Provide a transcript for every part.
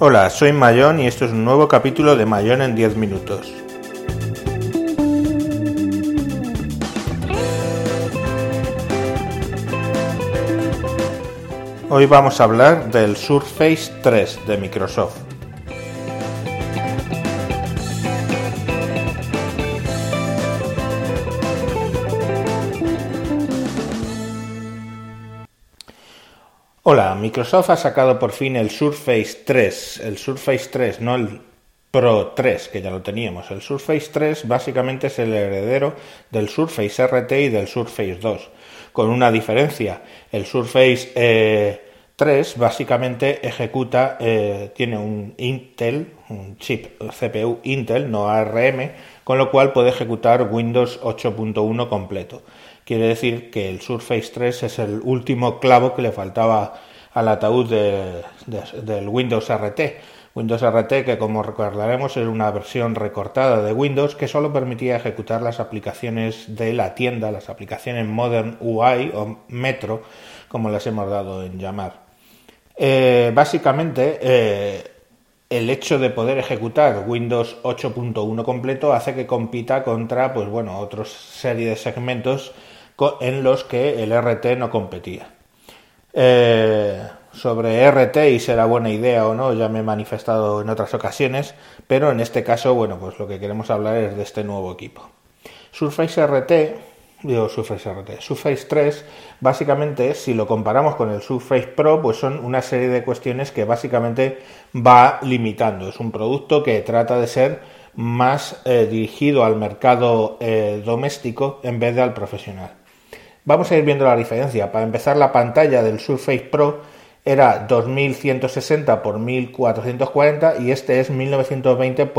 Hola, soy Mayón y esto es un nuevo capítulo de Mayón en 10 minutos. Hoy vamos a hablar del Surface 3 de Microsoft. Microsoft ha sacado por fin el Surface 3, el Surface 3, no el Pro 3, que ya lo teníamos. El Surface 3 básicamente es el heredero del Surface RT y del Surface 2, con una diferencia. El Surface 3 eh, básicamente ejecuta, eh, tiene un Intel, un chip CPU Intel, no ARM, con lo cual puede ejecutar Windows 8.1 completo. Quiere decir que el Surface 3 es el último clavo que le faltaba al ataúd del Windows RT. Windows RT, que como recordaremos es una versión recortada de Windows que solo permitía ejecutar las aplicaciones de la tienda, las aplicaciones Modern UI o Metro, como las hemos dado en llamar. Eh, básicamente, eh, el hecho de poder ejecutar Windows 8.1 completo hace que compita contra, pues bueno, otra serie de segmentos en los que el RT no competía. Eh, sobre RT y será buena idea o no, ya me he manifestado en otras ocasiones, pero en este caso, bueno, pues lo que queremos hablar es de este nuevo equipo. Surface RT, digo Surface RT, Surface 3, básicamente, si lo comparamos con el Surface Pro, pues son una serie de cuestiones que básicamente va limitando. Es un producto que trata de ser más eh, dirigido al mercado eh, doméstico en vez de al profesional. Vamos a ir viendo la diferencia. Para empezar, la pantalla del Surface Pro era 2160 x 1440 y este es 1920 x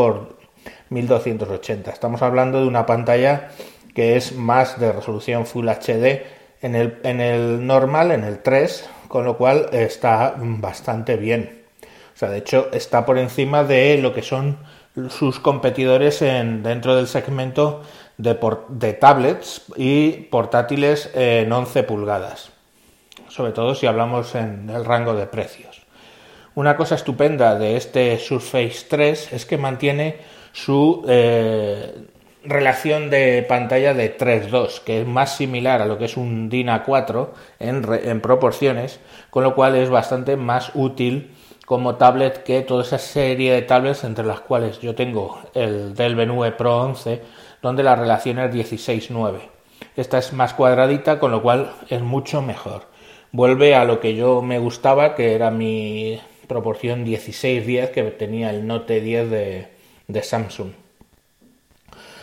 1280. Estamos hablando de una pantalla que es más de resolución Full HD en el, en el normal, en el 3, con lo cual está bastante bien. O sea, de hecho está por encima de lo que son sus competidores en, dentro del segmento de, tablets y portátiles en 11 pulgadas, sobre todo si hablamos en el rango de precios. Una cosa estupenda de este Surface 3 es que mantiene su eh, relación de pantalla de 3.2, que es más similar a lo que es un DIN 4 en, en proporciones, con lo cual es bastante más útil como tablet que toda esa serie de tablets entre las cuales yo tengo el Dell Venue Pro 11 donde la relación es 16-9. Esta es más cuadradita, con lo cual es mucho mejor. Vuelve a lo que yo me gustaba, que era mi proporción 16-10 que tenía el Note 10 de, Samsung.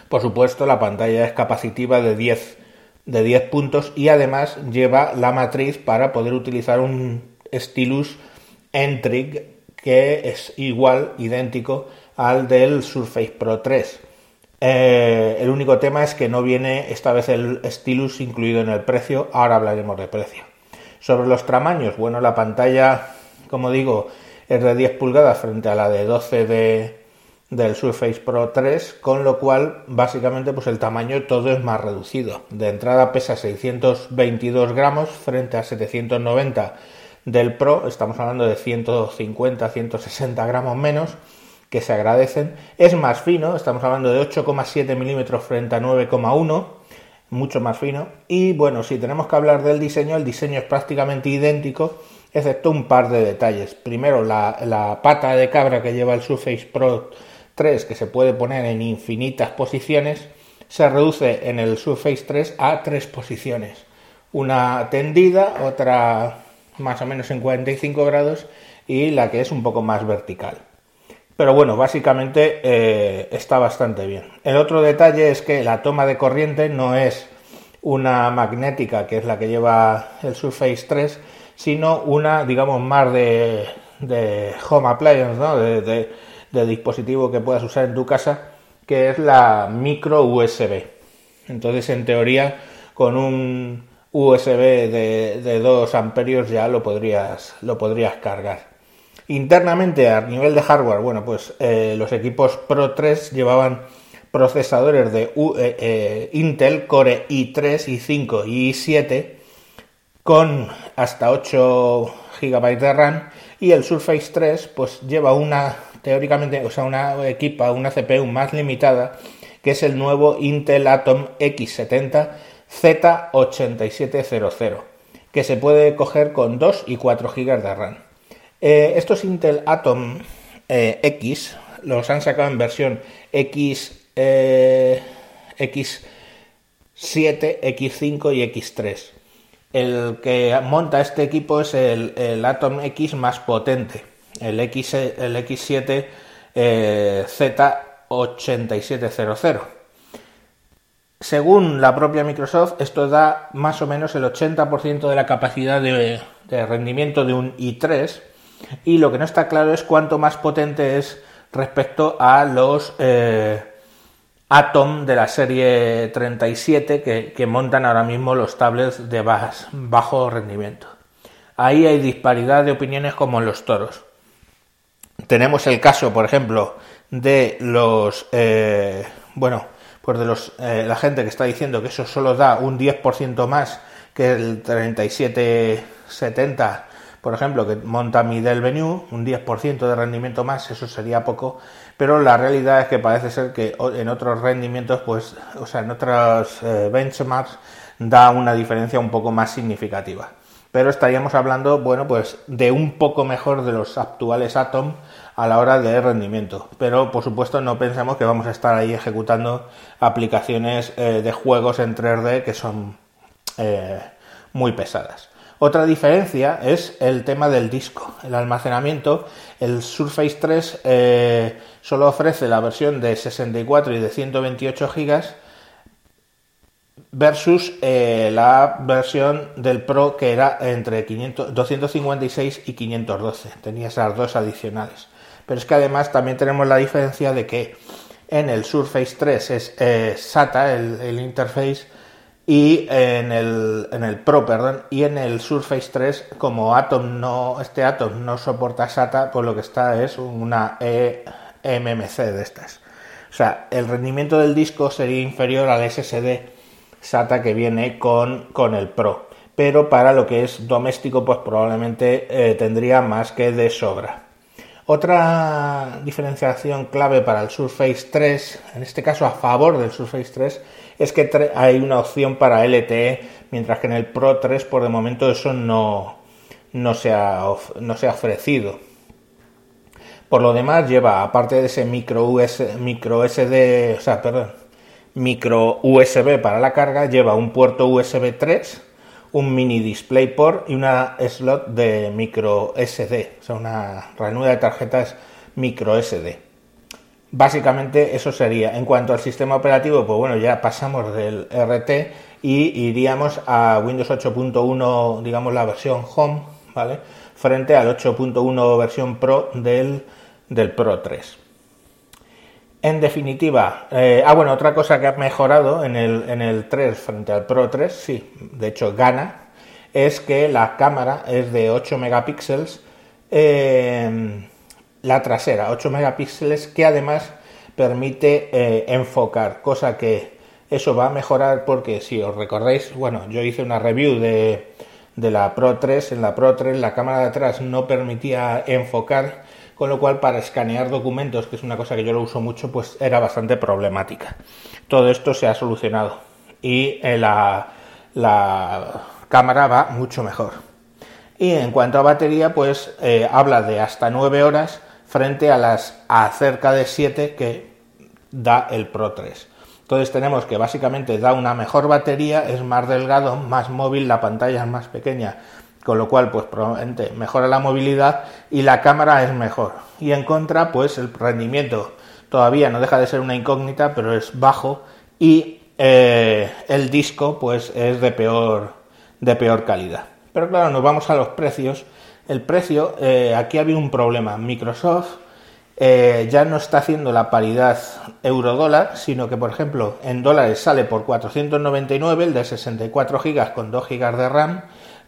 Por supuesto, la pantalla es capacitiva de 10, de 10 puntos y además lleva la matriz para poder utilizar un stylus Entrig que es igual, idéntico al del Surface Pro 3. Eh, el único tema es que no viene esta vez el stylus incluido en el precio, ahora hablaremos de precio. Sobre los tamaños, bueno, la pantalla, como digo, es de 10 pulgadas frente a la de 12 de, del Surface Pro 3, con lo cual básicamente pues el tamaño todo es más reducido. De entrada pesa 622 gramos frente a 790 del Pro, estamos hablando de 150-160 gramos menos que se agradecen. Es más fino, estamos hablando de 8,7 milímetros frente a 9,1, mucho más fino. Y bueno, si tenemos que hablar del diseño, el diseño es prácticamente idéntico, excepto un par de detalles. Primero, la, pata de cabra que lleva el Surface Pro 3, que se puede poner en infinitas posiciones, se reduce en el Surface 3 a tres posiciones. Una tendida, otra más o menos en 45 grados y la que es un poco más vertical. Pero bueno, básicamente eh, está bastante bien. El otro detalle es que la toma de corriente no es una magnética, que es la que lleva el Surface 3, sino una, digamos, más de, home appliance, ¿no? de, dispositivo que puedas usar en tu casa, que es la micro USB. Entonces, en teoría, con un USB de, de 2 amperios ya lo podrías, lo podrías cargar. Internamente, a nivel de hardware, bueno, pues eh, los equipos Pro 3 llevaban procesadores de eh, eh, Intel Core i3, i5 y i7 con hasta 8 GB de RAM y el Surface 3 pues lleva una teóricamente, o sea, una equipa, una CPU más limitada, que es el nuevo Intel Atom X70 Z8700, que se puede coger con 2 y 4 GB de RAM. Eh, estos Intel Atom eh, X los han sacado en versión X, eh, X7, X5 y X3. El que monta este equipo es el, Atom X más potente, el, X, el X7 Z8700. Según la propia Microsoft, esto da más o menos el 80% de la capacidad de, rendimiento de un i3 y lo que no está claro es cuánto más potente es respecto a los eh, Atom de la serie 37 que, montan ahora mismo los tablets de bajo rendimiento. Ahí hay disparidad de opiniones como en los toros. Tenemos el caso, por ejemplo, de los, eh, bueno, pues de los, eh, la gente que está diciendo que eso solo da un 10% más que el 3770 por ejemplo, que monta mi Dell Venue, un 10% de rendimiento más, eso sería poco, pero la realidad es que parece ser que en otros rendimientos, pues, o sea, en otros eh, benchmarks, da una diferencia un poco más significativa. Pero estaríamos hablando, bueno, pues de un poco mejor de los actuales Atom a la hora de rendimiento. Pero por supuesto no pensemos que vamos a estar ahí ejecutando aplicaciones eh, de juegos en 3D que son eh, muy pesadas. Otra diferencia es el tema del disco, el almacenamiento. El Surface 3 eh, solo ofrece la versión de 64 y de 128 GB versus eh, la versión del Pro que era entre 256 y 512. Tenía esas dos adicionales. Pero es que además también tenemos la diferencia de que en el Surface 3 es eh, SATA, el, el interface, y en el, en el Pro, perdón, y en el Surface 3, como Atom no, este Atom no soporta SATA, pues lo que está es una eMMC de estas. O sea, el rendimiento del disco sería inferior al SSD SATA que viene con, con el Pro. Pero para lo que es doméstico, pues probablemente eh, tendría más que de sobra. Otra diferenciación clave para el Surface 3, en este caso a favor del Surface 3, es que hay una opción para LTE, mientras que en el Pro 3 por de momento eso no, no, se, ha, no se ha ofrecido. Por lo demás lleva, aparte de ese micro, micro SD, o sea, perdón, micro USB para la carga, lleva un puerto USB 3, un mini DisplayPort y una slot de micro SD, o sea, una ranura de tarjetas micro SD. Básicamente eso sería. En cuanto al sistema operativo, pues bueno, ya pasamos del RT y iríamos a Windows 8.1, digamos la versión Home, ¿vale? Frente al 8.1 versión Pro del, del Pro 3. En definitiva, eh, ah bueno, otra cosa que ha mejorado en el, en el 3 frente al Pro 3, sí, de hecho gana, es que la cámara es de 8 megapíxeles. Eh, la trasera, 8 megapíxeles, que además permite eh, enfocar, cosa que eso va a mejorar porque si os recordáis, bueno, yo hice una review de, de la Pro 3, en la Pro 3 la cámara de atrás no permitía enfocar, con lo cual para escanear documentos, que es una cosa que yo lo uso mucho, pues era bastante problemática. Todo esto se ha solucionado y eh, la, la cámara va mucho mejor. Y en cuanto a batería, pues eh, habla de hasta 9 horas frente a las a cerca de 7 que da el Pro 3. Entonces tenemos que básicamente da una mejor batería, es más delgado, más móvil, la pantalla es más pequeña, con lo cual pues probablemente mejora la movilidad y la cámara es mejor. Y en contra pues el rendimiento todavía no deja de ser una incógnita, pero es bajo y eh, el disco pues es de peor, de peor calidad. Pero claro, nos vamos a los precios el precio, eh, aquí había un problema. Microsoft eh, ya no está haciendo la paridad euro-dólar, sino que, por ejemplo, en dólares sale por 499 el de 64 GB con 2 GB de RAM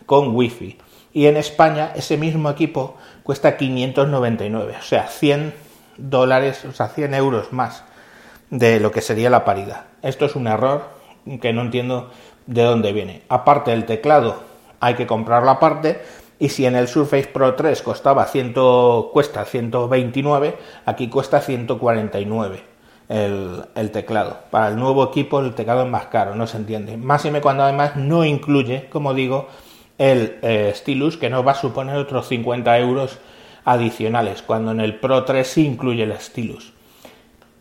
con Wi-Fi. Y en España ese mismo equipo cuesta 599, o sea, 100 dólares, o sea, 100 euros más de lo que sería la paridad. Esto es un error que no entiendo de dónde viene. Aparte del teclado, hay que comprarlo aparte Y si en el Surface Pro 3 costaba 100, cuesta 129, aquí cuesta 149 el, el, teclado. Para el nuevo equipo el teclado es más caro, no se entiende. Más y me cuando además no incluye, como digo, el eh, Stylus, que nos va a suponer otros 50 euros adicionales, cuando en el Pro 3 sí incluye el Stylus.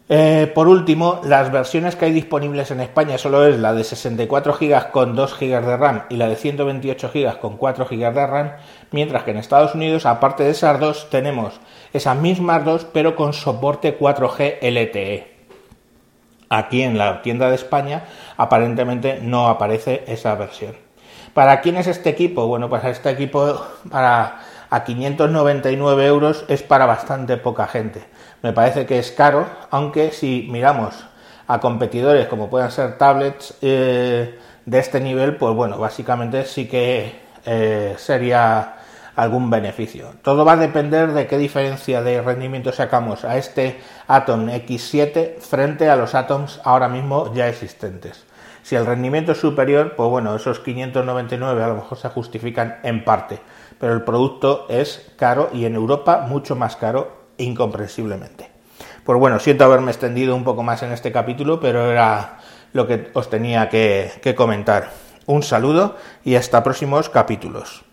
Eh, por último, las versiones que hay disponibles en España solo es la de 64 GB con 2 GB de RAM y la de 128 GB con 4 GB de RAM, mientras que en Estados Unidos, aparte de esas dos, tenemos esas mismas dos, pero con soporte 4G LTE. Aquí en la tienda de España aparentemente no aparece esa versión. ¿Para quién es este equipo? Bueno, pues este equipo para a 599 euros es para bastante poca gente me parece que es caro, aunque si miramos a competidores como puedan ser tablets eh, de este nivel, pues bueno, básicamente sí que eh, sería algún beneficio. Todo va a depender de qué diferencia de rendimiento sacamos a este Atom X7 frente a los Atoms ahora mismo ya existentes. Si el rendimiento es superior, pues bueno, esos 599 a lo mejor se justifican en parte, pero el producto es caro y en Europa mucho más caro incomprensiblemente. Pues bueno, siento haberme extendido un poco más en este capítulo, pero era lo que os tenía que, comentar. Un saludo y hasta próximos capítulos.